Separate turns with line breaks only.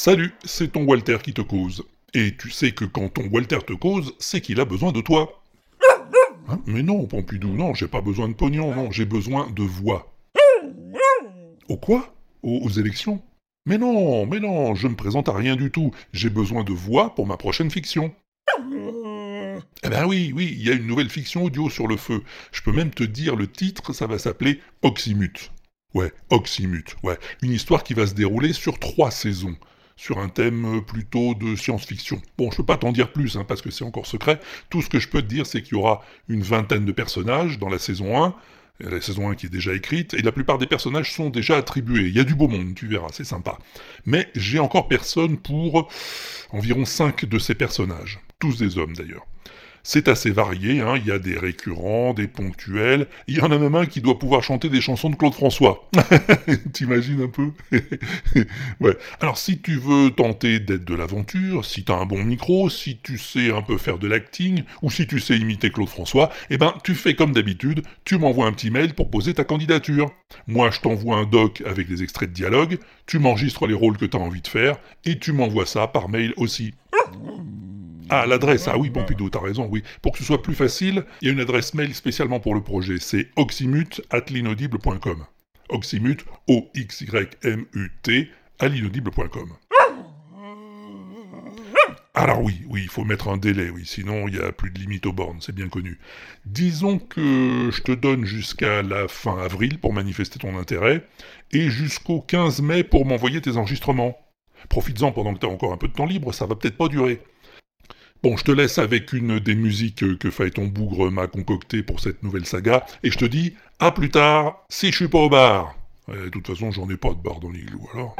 Salut, c'est ton Walter qui te cause. Et tu sais que quand ton Walter te cause, c'est qu'il a besoin de toi. Hein mais non, Pompidou, non, j'ai pas besoin de pognon, non, j'ai besoin de voix. Au quoi? Aux, élections? Mais non, mais non, je me présente à rien du tout. J'ai besoin de voix pour ma prochaine fiction. Eh ben oui, oui, il y a une nouvelle fiction audio sur le feu. Je peux même te dire le titre, ça va s'appeler Oxymute. Ouais, Oxymute, ouais. Une histoire qui va se dérouler sur trois saisons sur un thème plutôt de science-fiction. Bon, je peux pas t'en dire plus, hein, parce que c'est encore secret. Tout ce que je peux te dire, c'est qu'il y aura une vingtaine de personnages dans la saison 1, la saison 1 qui est déjà écrite, et la plupart des personnages sont déjà attribués. Il y a du beau monde, tu verras, c'est sympa. Mais j'ai encore personne pour environ 5 de ces personnages. Tous des hommes d'ailleurs. C'est assez varié, hein. il y a des récurrents, des ponctuels, il y en a même un qui doit pouvoir chanter des chansons de Claude François. T'imagines un peu? Alors si tu veux tenter d'être de l'aventure, si t'as un bon micro, si tu sais un peu faire de l'acting, ou si tu sais imiter Claude François, eh ben tu fais comme d'habitude, tu m'envoies un petit mail pour poser ta candidature. Moi je t'envoie un doc avec des extraits de dialogue, tu m'enregistres les rôles que t'as envie de faire, et tu m'envoies ça par mail aussi. Ah, l'adresse, ah oui, Pompidou, t'as raison, oui. Pour que ce soit plus facile, il y a une adresse mail spécialement pour le projet, c'est oxymute.linaudible.com. Oxymute, O-X-Y-M-U-T, à l'inaudible.com. Alors oui, oui, il faut mettre un délai, oui, sinon il n'y a plus de limite aux bornes, c'est bien connu. Disons que je te donne jusqu'à la fin avril pour manifester ton intérêt, et jusqu'au 15 mai pour m'envoyer tes enregistrements. Profites-en pendant que t'as encore un peu de temps libre, ça va peut-être pas durer. Bon, je te laisse avec une des musiques que Phaéton Bougre m'a concoctées pour cette nouvelle saga, et je te dis à plus tard, si je suis pas au bar. de toute façon, j'en ai pas de bar dans l'igloo, alors.